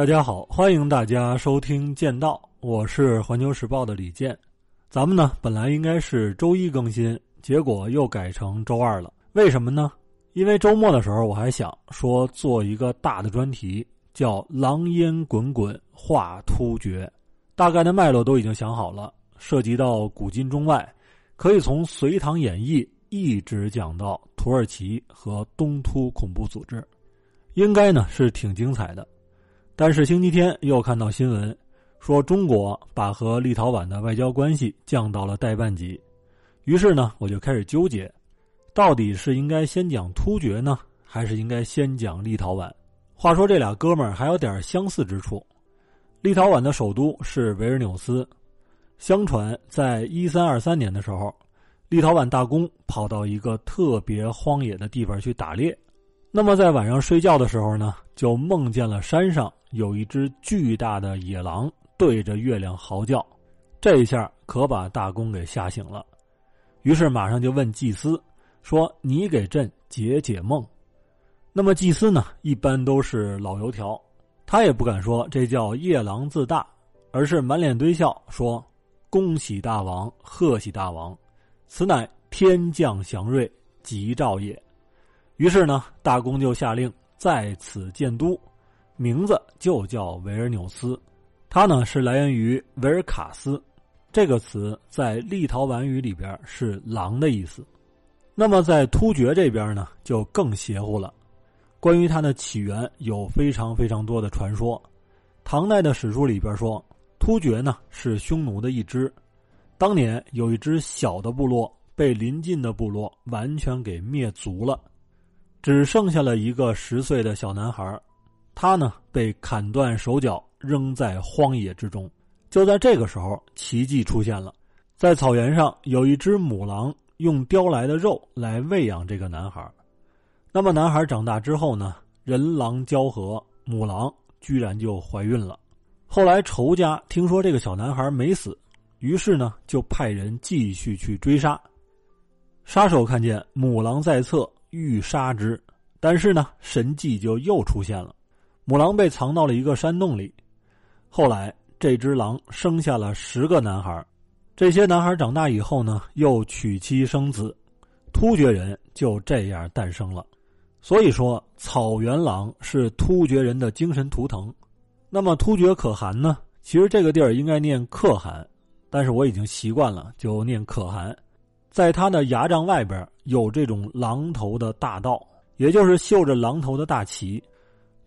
大家好，欢迎大家收听《剑道》，我是环球时报的李健。咱们呢本来应该是周一更新，结果又改成周二了。为什么呢？因为周末的时候我还想说做一个大的专题，叫“狼烟滚滚画突厥”，大概的脉络都已经想好了，涉及到古今中外，可以从《隋唐演义》一直讲到土耳其和东突恐怖组织，应该呢是挺精彩的。但是星期天又看到新闻，说中国把和立陶宛的外交关系降到了代办级，于是呢，我就开始纠结，到底是应该先讲突厥呢，还是应该先讲立陶宛？话说这俩哥们儿还有点相似之处，立陶宛的首都是维尔纽斯，相传在一三二三年的时候，立陶宛大公跑到一个特别荒野的地方去打猎。那么在晚上睡觉的时候呢，就梦见了山上有一只巨大的野狼对着月亮嚎叫，这一下可把大公给吓醒了，于是马上就问祭司说：“你给朕解解梦。”那么祭司呢，一般都是老油条，他也不敢说这叫夜郎自大，而是满脸堆笑说：“恭喜大王，贺喜大王，此乃天降祥瑞，吉兆也。”于是呢，大公就下令在此建都，名字就叫维尔纽斯。它呢是来源于维尔卡斯这个词，在立陶宛语里边是“狼”的意思。那么在突厥这边呢，就更邪乎了。关于它的起源，有非常非常多的传说。唐代的史书里边说，突厥呢是匈奴的一支，当年有一支小的部落被邻近的部落完全给灭族了。只剩下了一个十岁的小男孩，他呢被砍断手脚，扔在荒野之中。就在这个时候，奇迹出现了，在草原上有一只母狼用叼来的肉来喂养这个男孩。那么男孩长大之后呢，人狼交合，母狼居然就怀孕了。后来仇家听说这个小男孩没死，于是呢就派人继续去追杀。杀手看见母狼在侧。欲杀之，但是呢，神迹就又出现了。母狼被藏到了一个山洞里。后来，这只狼生下了十个男孩。这些男孩长大以后呢，又娶妻生子，突厥人就这样诞生了。所以说，草原狼是突厥人的精神图腾。那么，突厥可汗呢？其实这个地儿应该念可汗，但是我已经习惯了，就念可汗。在他的牙帐外边有这种狼头的大道，也就是绣着狼头的大旗。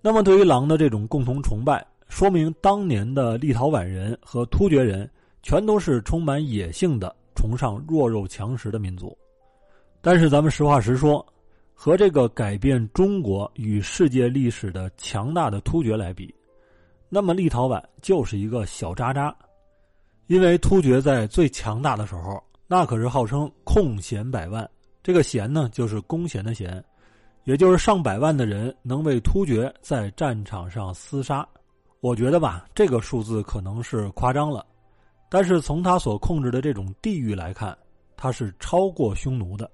那么，对于狼的这种共同崇拜，说明当年的立陶宛人和突厥人全都是充满野性的、崇尚弱肉强食的民族。但是，咱们实话实说，和这个改变中国与世界历史的强大的突厥来比，那么立陶宛就是一个小渣渣。因为突厥在最强大的时候。那可是号称空闲百万，这个闲呢就是弓弦的弦，也就是上百万的人能为突厥在战场上厮杀。我觉得吧，这个数字可能是夸张了，但是从他所控制的这种地域来看，他是超过匈奴的。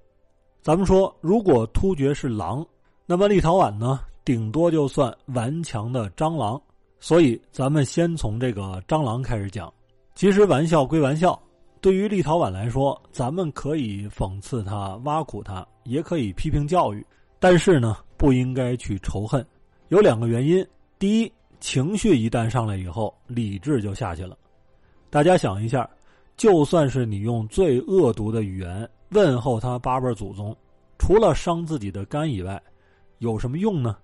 咱们说，如果突厥是狼，那么立陶宛呢，顶多就算顽强的蟑螂。所以，咱们先从这个蟑螂开始讲。其实，玩笑归玩笑。对于立陶宛来说，咱们可以讽刺他、挖苦他，也可以批评教育，但是呢，不应该去仇恨。有两个原因：第一，情绪一旦上来以后，理智就下去了。大家想一下，就算是你用最恶毒的语言问候他八辈祖宗，除了伤自己的肝以外，有什么用呢？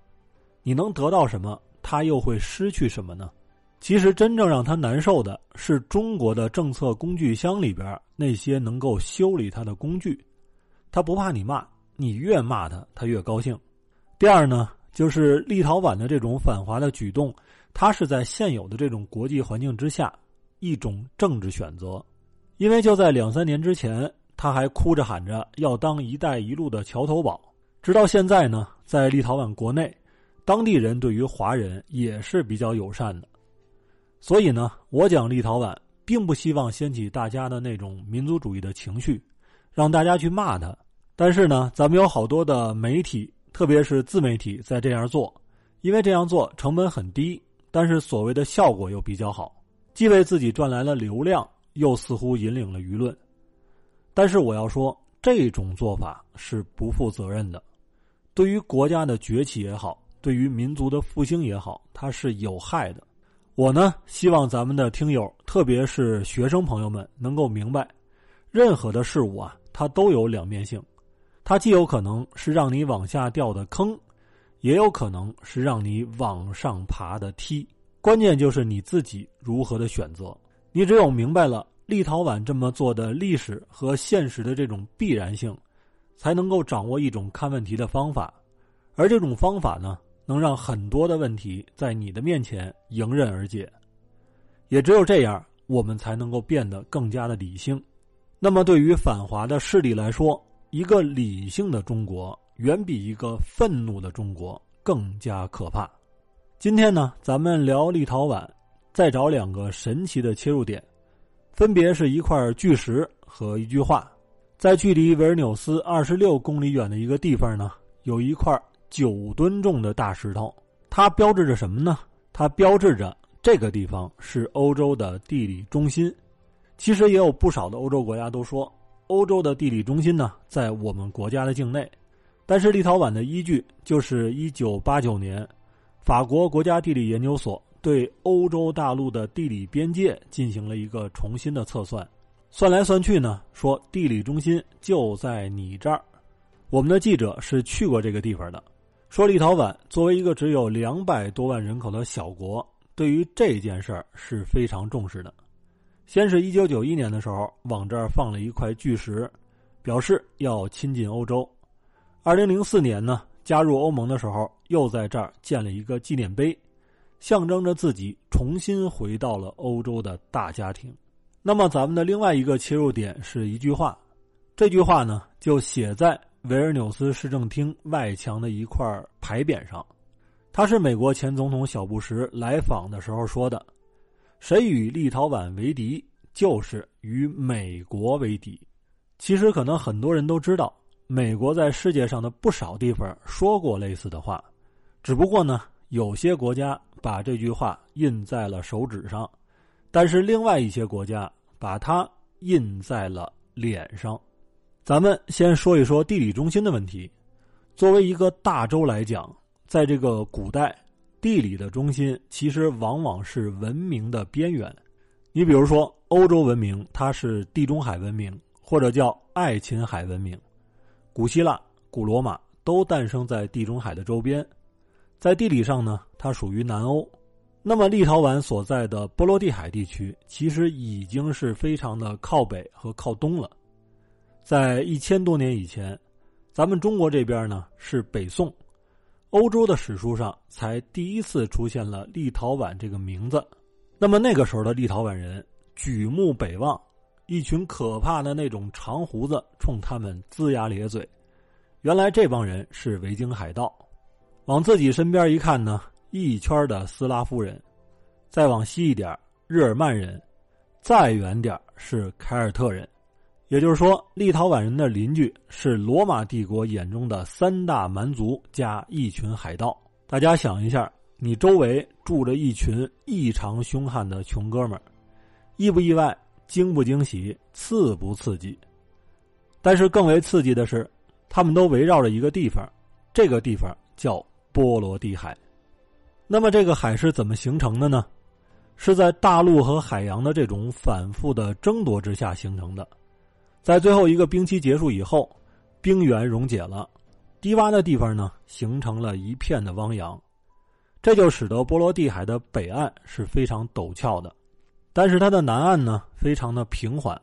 你能得到什么？他又会失去什么呢？其实真正让他难受的是中国的政策工具箱里边那些能够修理他的工具，他不怕你骂，你越骂他，他越高兴。第二呢，就是立陶宛的这种反华的举动，它是在现有的这种国际环境之下一种政治选择，因为就在两三年之前，他还哭着喊着要当“一带一路”的桥头堡，直到现在呢，在立陶宛国内，当地人对于华人也是比较友善的。所以呢，我讲立陶宛，并不希望掀起大家的那种民族主义的情绪，让大家去骂他。但是呢，咱们有好多的媒体，特别是自媒体在这样做，因为这样做成本很低，但是所谓的效果又比较好，既为自己赚来了流量，又似乎引领了舆论。但是我要说，这种做法是不负责任的，对于国家的崛起也好，对于民族的复兴也好，它是有害的。我呢，希望咱们的听友，特别是学生朋友们，能够明白，任何的事物啊，它都有两面性，它既有可能是让你往下掉的坑。也有可能是让你往上爬的梯，关键就是你自己如何的选择。你只有明白了立陶宛这么做的历史和现实的这种必然性，才能够掌握一种看问题的方法。而这种方法呢，能让很多的问题在你的面前迎刃而解。也只有这样，我们才能够变得更加的理性。那么，对于反华的势力来说，一个理性的中国。远比一个愤怒的中国更加可怕。今天呢，咱们聊立陶宛，再找两个神奇的切入点，分别是一块巨石和一句话。在距离维尔纽斯二十六公里远的一个地方呢，有一块九吨重的大石头，它标志着什么呢？它标志着这个地方是欧洲的地理中心。其实也有不少的欧洲国家都说，欧洲的地理中心呢，在我们国家的境内。但是立陶宛的依据就是一九八九年，法国国家地理研究所对欧洲大陆的地理边界进行了一个重新的测算，算来算去呢，说地理中心就在你这儿。我们的记者是去过这个地方的，说立陶宛作为一个只有两百多万人口的小国，对于这件事儿是非常重视的。先是一九九一年的时候，往这儿放了一块巨石，表示要亲近欧洲。二零零四年呢，加入欧盟的时候，又在这儿建了一个纪念碑，象征着自己重新回到了欧洲的大家庭。那么，咱们的另外一个切入点是一句话，这句话呢，就写在维尔纽斯市政厅外墙的一块牌匾上。他是美国前总统小布什来访的时候说的：“谁与立陶宛为敌，就是与美国为敌。”其实，可能很多人都知道。美国在世界上的不少地方说过类似的话，只不过呢，有些国家把这句话印在了手指上，但是另外一些国家把它印在了脸上。咱们先说一说地理中心的问题。作为一个大洲来讲，在这个古代，地理的中心其实往往是文明的边缘。你比如说，欧洲文明它是地中海文明，或者叫爱琴海文明。古希腊、古罗马都诞生在地中海的周边，在地理上呢，它属于南欧。那么，立陶宛所在的波罗的海地区其实已经是非常的靠北和靠东了。在一千多年以前，咱们中国这边呢是北宋，欧洲的史书上才第一次出现了立陶宛这个名字。那么那个时候的立陶宛人举目北望。一群可怕的那种长胡子冲他们龇牙咧嘴，原来这帮人是维京海盗。往自己身边一看呢，一圈的斯拉夫人，再往西一点日耳曼人，再远点是凯尔特人。也就是说，立陶宛人的邻居是罗马帝国眼中的三大蛮族加一群海盗。大家想一下，你周围住着一群异常凶悍的穷哥们儿，意不意外？惊不惊喜，刺不刺激？但是更为刺激的是，他们都围绕着一个地方，这个地方叫波罗的海。那么这个海是怎么形成的呢？是在大陆和海洋的这种反复的争夺之下形成的。在最后一个冰期结束以后，冰原溶解了，低洼的地方呢形成了一片的汪洋，这就使得波罗的海的北岸是非常陡峭的。但是它的南岸呢，非常的平缓，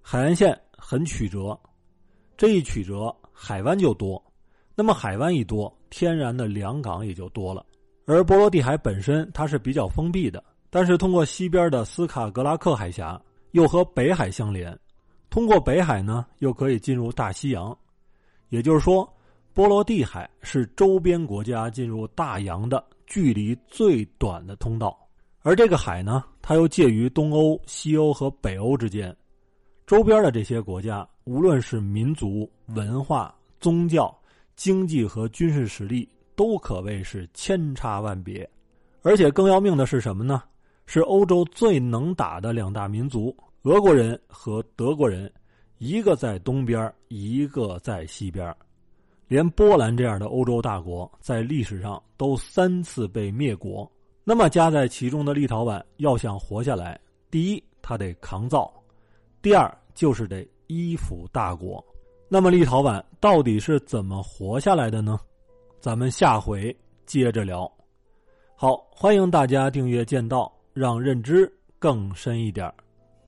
海岸线很曲折，这一曲折，海湾就多，那么海湾一多，天然的良港也就多了。而波罗的海本身它是比较封闭的，但是通过西边的斯卡格拉克海峡，又和北海相连，通过北海呢，又可以进入大西洋，也就是说，波罗的海是周边国家进入大洋的距离最短的通道。而这个海呢，它又介于东欧、西欧和北欧之间，周边的这些国家，无论是民族、文化、宗教、经济和军事实力，都可谓是千差万别。而且更要命的是什么呢？是欧洲最能打的两大民族——俄国人和德国人，一个在东边，一个在西边。连波兰这样的欧洲大国，在历史上都三次被灭国。那么夹在其中的立陶宛要想活下来，第一，他得抗造；第二，就是得依附大国。那么立陶宛到底是怎么活下来的呢？咱们下回接着聊。好，欢迎大家订阅《剑道》，让认知更深一点。